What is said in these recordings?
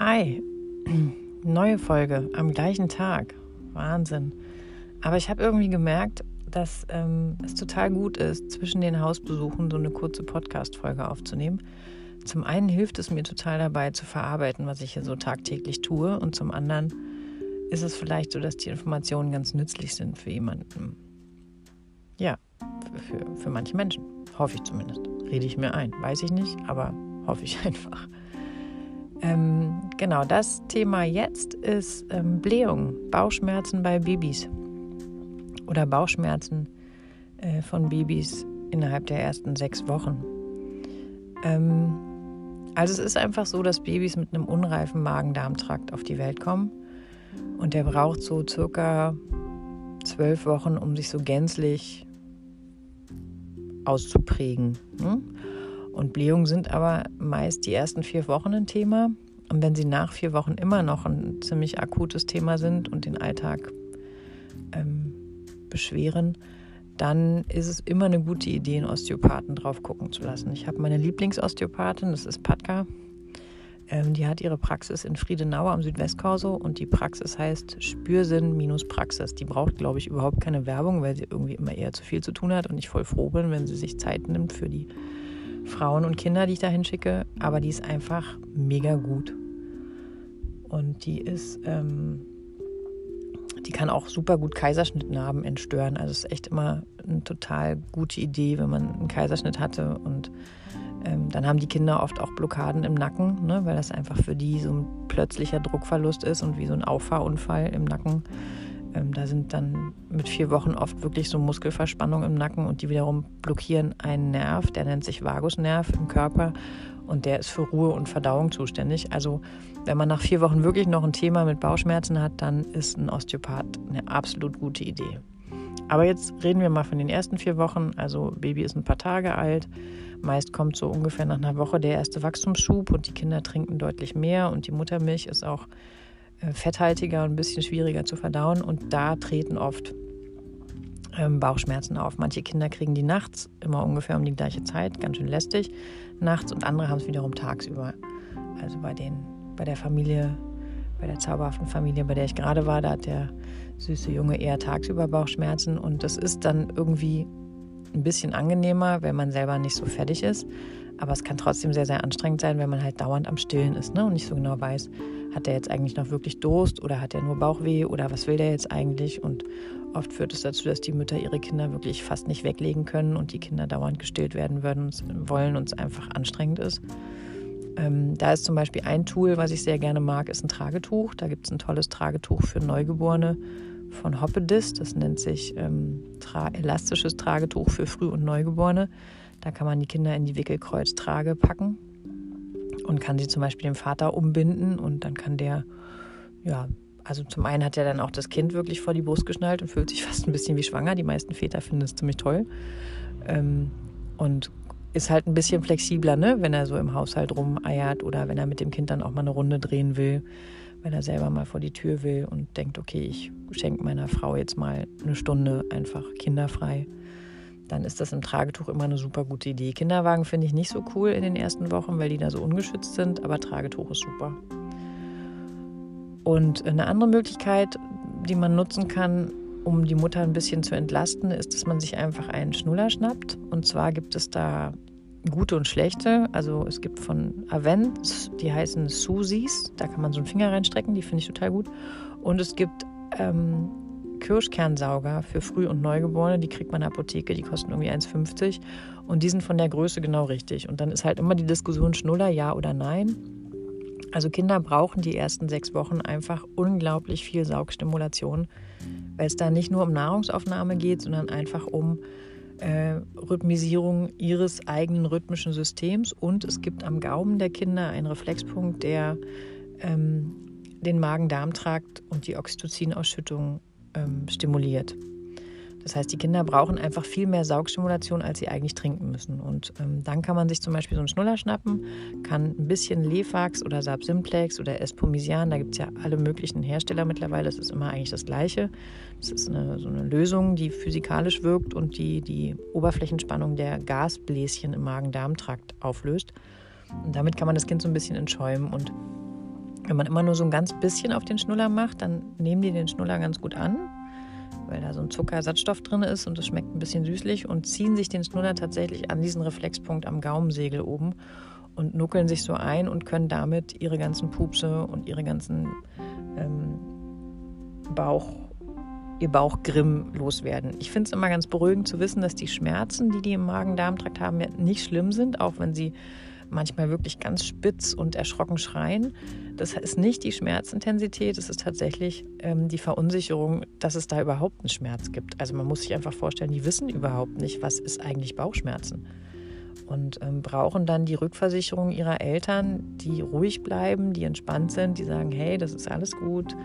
Hi, neue Folge am gleichen Tag. Wahnsinn. Aber ich habe irgendwie gemerkt, dass ähm, es total gut ist, zwischen den Hausbesuchen so eine kurze Podcast-Folge aufzunehmen. Zum einen hilft es mir total dabei zu verarbeiten, was ich hier so tagtäglich tue. Und zum anderen ist es vielleicht so, dass die Informationen ganz nützlich sind für jemanden. Ja, für, für manche Menschen. Hoffe ich zumindest. Rede ich mir ein. Weiß ich nicht, aber hoffe ich einfach. Ähm, genau, das Thema jetzt ist ähm, Blähung, Bauchschmerzen bei Babys oder Bauchschmerzen äh, von Babys innerhalb der ersten sechs Wochen. Ähm, also es ist einfach so, dass Babys mit einem unreifen Magen-Darm-Trakt auf die Welt kommen und der braucht so circa zwölf Wochen, um sich so gänzlich auszuprägen. Hm? Und Blähungen sind aber meist die ersten vier Wochen ein Thema. Und wenn sie nach vier Wochen immer noch ein ziemlich akutes Thema sind und den Alltag ähm, beschweren, dann ist es immer eine gute Idee, einen Osteopathen drauf gucken zu lassen. Ich habe meine Lieblingsosteopathin, das ist Patka. Ähm, die hat ihre Praxis in Friedenau am Südwestkorso und die Praxis heißt Spürsinn minus Praxis. Die braucht, glaube ich, überhaupt keine Werbung, weil sie irgendwie immer eher zu viel zu tun hat und ich voll froh bin, wenn sie sich Zeit nimmt für die Frauen und Kinder, die ich da hinschicke, aber die ist einfach mega gut. Und die ist, ähm, die kann auch super gut Kaiserschnittnarben entstören. Also es ist echt immer eine total gute Idee, wenn man einen Kaiserschnitt hatte. Und ähm, dann haben die Kinder oft auch Blockaden im Nacken, ne, weil das einfach für die so ein plötzlicher Druckverlust ist und wie so ein Auffahrunfall im Nacken ähm, da sind dann mit vier Wochen oft wirklich so Muskelverspannungen im Nacken und die wiederum blockieren einen Nerv, der nennt sich Vagusnerv im Körper und der ist für Ruhe und Verdauung zuständig. Also wenn man nach vier Wochen wirklich noch ein Thema mit Bauchschmerzen hat, dann ist ein Osteopath eine absolut gute Idee. Aber jetzt reden wir mal von den ersten vier Wochen. Also Baby ist ein paar Tage alt. Meist kommt so ungefähr nach einer Woche der erste Wachstumsschub und die Kinder trinken deutlich mehr und die Muttermilch ist auch fetthaltiger und ein bisschen schwieriger zu verdauen. Und da treten oft ähm, Bauchschmerzen auf. Manche Kinder kriegen die nachts, immer ungefähr um die gleiche Zeit, ganz schön lästig nachts und andere haben es wiederum tagsüber. Also bei, den, bei der Familie, bei der zauberhaften Familie, bei der ich gerade war, da hat der süße Junge eher tagsüber Bauchschmerzen und das ist dann irgendwie ein bisschen angenehmer, wenn man selber nicht so fertig ist. Aber es kann trotzdem sehr, sehr anstrengend sein, wenn man halt dauernd am Stillen ist ne? und nicht so genau weiß, hat der jetzt eigentlich noch wirklich Durst oder hat er nur Bauchweh oder was will der jetzt eigentlich? Und oft führt es dazu, dass die Mütter ihre Kinder wirklich fast nicht weglegen können und die Kinder dauernd gestillt werden würden, wollen und es einfach anstrengend ist. Ähm, da ist zum Beispiel ein Tool, was ich sehr gerne mag, ist ein Tragetuch. Da gibt es ein tolles Tragetuch für Neugeborene von Hoppedis. Das nennt sich ähm, tra elastisches Tragetuch für Früh- und Neugeborene. Da kann man die Kinder in die Wickelkreuztrage packen und kann sie zum Beispiel dem Vater umbinden und dann kann der, ja, also zum einen hat er dann auch das Kind wirklich vor die Brust geschnallt und fühlt sich fast ein bisschen wie schwanger. Die meisten Väter finden es ziemlich toll. Ähm, und ist halt ein bisschen flexibler, ne? wenn er so im Haushalt rumeiert oder wenn er mit dem Kind dann auch mal eine Runde drehen will, wenn er selber mal vor die Tür will und denkt, okay, ich schenke meiner Frau jetzt mal eine Stunde einfach kinderfrei dann ist das im Tragetuch immer eine super gute Idee. Kinderwagen finde ich nicht so cool in den ersten Wochen, weil die da so ungeschützt sind, aber Tragetuch ist super. Und eine andere Möglichkeit, die man nutzen kann, um die Mutter ein bisschen zu entlasten, ist, dass man sich einfach einen Schnuller schnappt. Und zwar gibt es da gute und schlechte. Also es gibt von Avent, die heißen Susis, da kann man so einen Finger reinstrecken, die finde ich total gut. Und es gibt ähm, Kirschkernsauger für Früh- und Neugeborene, die kriegt man in der Apotheke, die kosten irgendwie 1,50 und die sind von der Größe genau richtig. Und dann ist halt immer die Diskussion Schnuller, ja oder nein. Also Kinder brauchen die ersten sechs Wochen einfach unglaublich viel Saugstimulation, weil es da nicht nur um Nahrungsaufnahme geht, sondern einfach um äh, Rhythmisierung ihres eigenen rhythmischen Systems. Und es gibt am Gaumen der Kinder einen Reflexpunkt, der ähm, den Magen-Darm-Trakt und die Oxytocin-Ausschüttung ähm, stimuliert. Das heißt, die Kinder brauchen einfach viel mehr Saugstimulation, als sie eigentlich trinken müssen. Und ähm, dann kann man sich zum Beispiel so einen Schnuller schnappen, kann ein bisschen Lefax oder Sapsimplex oder Espomisian, da gibt es ja alle möglichen Hersteller mittlerweile, das ist immer eigentlich das Gleiche. Das ist eine, so eine Lösung, die physikalisch wirkt und die die Oberflächenspannung der Gasbläschen im Magen-Darm-Trakt auflöst. Und damit kann man das Kind so ein bisschen entschäumen und Wenn man immer nur so ein ganz bisschen auf den Schnuller macht, dann nehmen die den Schnuller ganz gut an, weil da so ein Zuckerersatzstoff drin ist und es schmeckt ein bisschen süßlich und ziehen sich den Schnuller tatsächlich an diesen Reflexpunkt am Gaumensegel oben und nuckeln sich so ein und können damit ihre ganzen Pupse und ihre ganzen ähm, Bauch, ihr Bauchgrimm loswerden. Ich finde es immer ganz beruhigend zu wissen, dass die Schmerzen, die die im Magen-Darm-Trakt haben, nicht schlimm sind, auch wenn sie manchmal wirklich ganz spitz und erschrocken schreien. Das ist nicht die Schmerzintensität, es ist tatsächlich ähm, die Verunsicherung, dass es da überhaupt einen Schmerz gibt. Also man muss sich einfach vorstellen, die wissen überhaupt nicht, was ist eigentlich Bauchschmerzen. Und ähm, brauchen dann die Rückversicherung ihrer Eltern, die ruhig bleiben, die entspannt sind, die sagen, hey, das ist alles gut,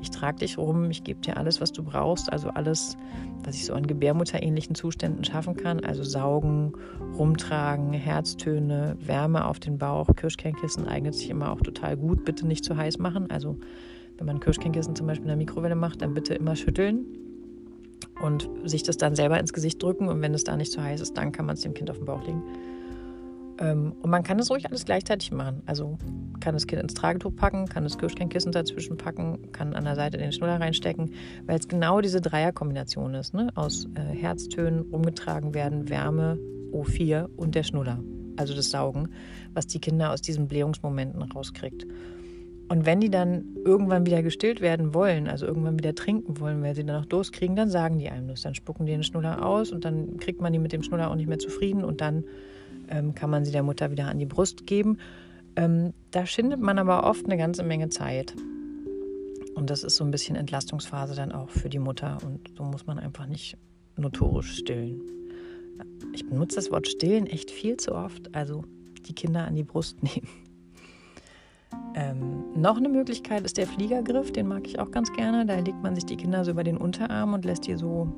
ich trage dich rum, ich gebe dir alles, was du brauchst, also alles, was ich so an gebärmutterähnlichen Zuständen schaffen kann, also saugen, rumtragen, Herztöne, Wärme auf den Bauch, Kirschkernkissen eignet sich immer auch total gut, bitte nicht zu heiß machen, also wenn man Kirschkernkissen zum Beispiel in der Mikrowelle macht, dann bitte immer schütteln und sich das dann selber ins Gesicht drücken. Und wenn es da nicht zu heiß ist, dann kann man es dem Kind auf den Bauch legen. Ähm, und man kann das ruhig alles gleichzeitig machen. Also kann das Kind ins Tragetuch packen, kann das Kirschkernkissen dazwischen packen, kann an der Seite den Schnuller reinstecken, weil es genau diese Dreierkombination ist, ne? aus äh, Herztönen umgetragen werden, Wärme, O4 und der Schnuller, also das Saugen, was die Kinder aus diesen Blähungsmomenten rauskriegt. Und wenn die dann irgendwann wieder gestillt werden wollen, also irgendwann wieder trinken wollen, weil sie dann noch Durst kriegen, dann sagen die einem das. Dann spucken die den Schnuller aus und dann kriegt man die mit dem Schnuller auch nicht mehr zufrieden und dann ähm, kann man sie der Mutter wieder an die Brust geben. Ähm, da schindet man aber oft eine ganze Menge Zeit. Und das ist so ein bisschen Entlastungsphase dann auch für die Mutter. Und so muss man einfach nicht notorisch stillen. Ich benutze das Wort stillen echt viel zu oft. Also die Kinder an die Brust nehmen. Ähm, noch eine Möglichkeit ist der Fliegergriff, den mag ich auch ganz gerne. Da legt man sich die Kinder so über den Unterarm und lässt die so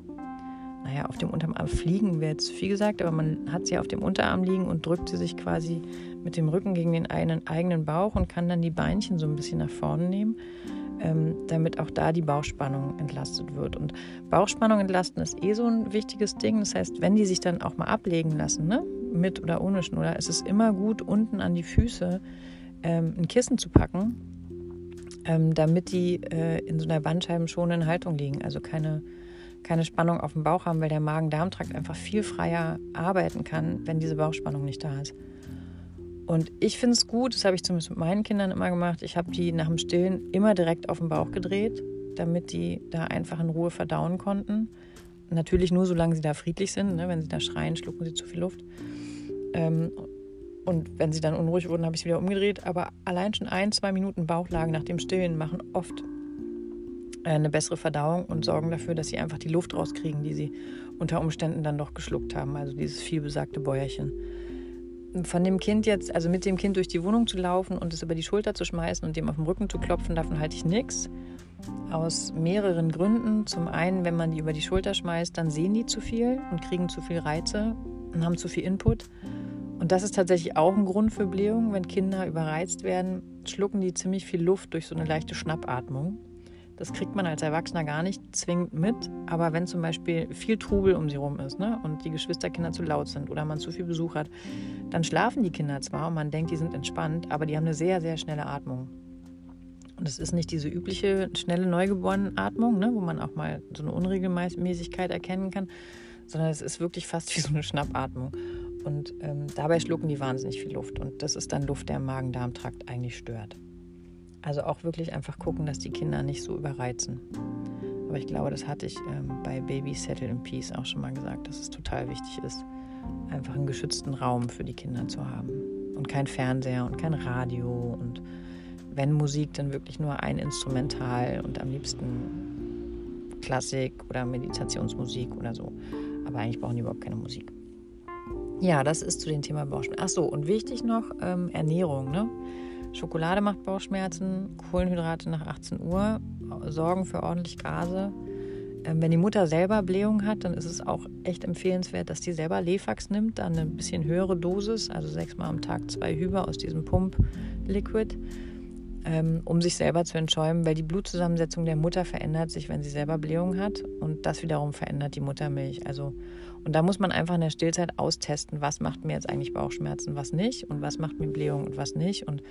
naja, auf dem Unterarm fliegen wäre jetzt viel gesagt, aber man hat sie auf dem Unterarm liegen und drückt sie sich quasi mit dem Rücken gegen den einen, eigenen Bauch und kann dann die Beinchen so ein bisschen nach vorne nehmen, ähm, damit auch da die Bauchspannung entlastet wird. Und Bauchspannung entlasten ist eh so ein wichtiges Ding. Das heißt, wenn die sich dann auch mal ablegen lassen, ne, mit oder ohne Schnuller, ist es immer gut, unten an die Füße ähm, ein Kissen zu packen, ähm, damit die äh, in so einer bandscheibenschonenden Haltung liegen. Also keine keine Spannung auf dem Bauch haben, weil der Magen-Darm-Trakt einfach viel freier arbeiten kann, wenn diese Bauchspannung nicht da ist. Und ich finde es gut, das habe ich zumindest mit meinen Kindern immer gemacht. Ich habe die nach dem Stillen immer direkt auf den Bauch gedreht, damit die da einfach in Ruhe verdauen konnten. Natürlich nur, solange sie da friedlich sind. Ne? Wenn sie da schreien, schlucken sie zu viel Luft. Ähm, und wenn sie dann unruhig wurden, habe ich sie wieder umgedreht. Aber allein schon ein, zwei Minuten Bauchlage nach dem Stillen machen oft eine bessere Verdauung und sorgen dafür, dass sie einfach die Luft rauskriegen, die sie unter Umständen dann doch geschluckt haben. Also dieses vielbesagte Bäuerchen. Von dem Kind jetzt, also mit dem Kind durch die Wohnung zu laufen und es über die Schulter zu schmeißen und dem auf den Rücken zu klopfen, davon halte ich nichts. Aus mehreren Gründen. Zum einen, wenn man die über die Schulter schmeißt, dann sehen die zu viel und kriegen zu viel Reize und haben zu viel Input. Und das ist tatsächlich auch ein Grund für Blähung. Wenn Kinder überreizt werden, schlucken die ziemlich viel Luft durch so eine leichte Schnappatmung. Das kriegt man als Erwachsener gar nicht zwingend mit. Aber wenn zum Beispiel viel Trubel um sie rum ist ne, und die Geschwisterkinder zu laut sind oder man zu viel Besuch hat, dann schlafen die Kinder zwar und man denkt, die sind entspannt, aber die haben eine sehr, sehr schnelle Atmung. Und es ist nicht diese übliche schnelle Neugeborenenatmung, ne, wo man auch mal so eine Unregelmäßigkeit erkennen kann, sondern es ist wirklich fast wie so eine Schnappatmung. Und ähm, dabei schlucken die wahnsinnig viel Luft. Und das ist dann Luft, der im Magen-Darm-Trakt eigentlich stört. Also auch wirklich einfach gucken, dass die Kinder nicht so überreizen. Aber ich glaube, das hatte ich ähm, bei Baby Settle in Peace auch schon mal gesagt, dass es total wichtig ist, einfach einen geschützten Raum für die Kinder zu haben. Und kein Fernseher und kein Radio und wenn Musik, dann wirklich nur ein Instrumental und am liebsten Klassik oder Meditationsmusik oder so. Aber eigentlich brauchen die überhaupt keine Musik. Ja, das ist zu dem Thema Bauchschmerzen. Ach so, und wichtig noch ähm, Ernährung. Ne? Schokolade macht Bauchschmerzen, Kohlenhydrate nach 18 Uhr sorgen für ordentlich Gase. Ähm, wenn die Mutter selber Blähung hat, dann ist es auch echt empfehlenswert, dass die selber Lefax nimmt, dann eine bisschen höhere Dosis, also sechsmal am Tag zwei Hüber aus diesem Pump-Liquid, ähm, um sich selber zu entschäumen, weil die Blutzusammensetzung der Mutter verändert sich, wenn sie selber Blähung hat und das wiederum verändert die Muttermilch. Also und da muss man einfach in der Stillzeit austesten, was macht mir jetzt eigentlich Bauchschmerzen, was nicht und was macht mir Blähung und was nicht und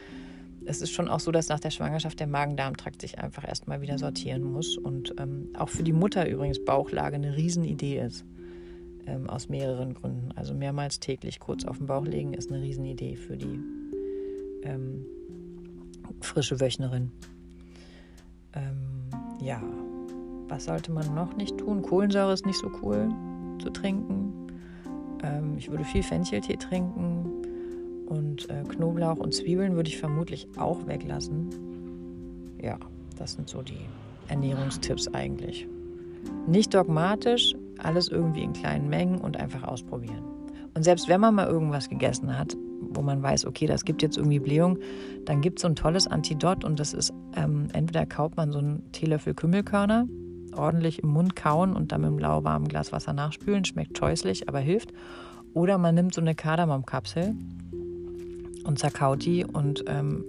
es ist schon auch so, dass nach der Schwangerschaft der Magen-Darm-Trakt sich einfach erstmal wieder sortieren muss. Und ähm, auch für die Mutter übrigens Bauchlage eine Riesenidee ist. Ähm, aus mehreren Gründen. Also mehrmals täglich kurz auf den Bauch legen ist eine Riesenidee für die ähm, frische Wöchnerin. Ähm, ja, was sollte man noch nicht tun? Kohlensäure ist nicht so cool zu trinken. Ähm, ich würde viel Fencheltee trinken und äh, Knoblauch und Zwiebeln würde ich vermutlich auch weglassen. Ja, das sind so die Ernährungstipps eigentlich. Nicht dogmatisch, alles irgendwie in kleinen Mengen und einfach ausprobieren. Und selbst wenn man mal irgendwas gegessen hat, wo man weiß, okay, das gibt jetzt irgendwie Blähung, dann gibt es so ein tolles Antidot und das ist, ähm, entweder kauft man so einen Teelöffel Kümmelkörner, ordentlich im Mund kauen und dann mit einem lauwarmen Glas Wasser nachspülen, schmeckt scheußlich, aber hilft. Oder man nimmt so eine Kardamomkapsel und zerkaut die und ähm,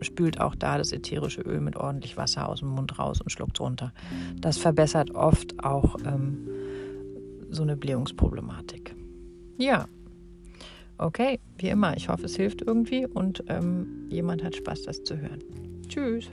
spült auch da das ätherische Öl mit ordentlich Wasser aus dem Mund raus und schluckt runter. Das verbessert oft auch ähm, so eine Blähungsproblematik. Ja, okay, wie immer, ich hoffe, es hilft irgendwie und ähm, jemand hat Spaß, das zu hören. Tschüss.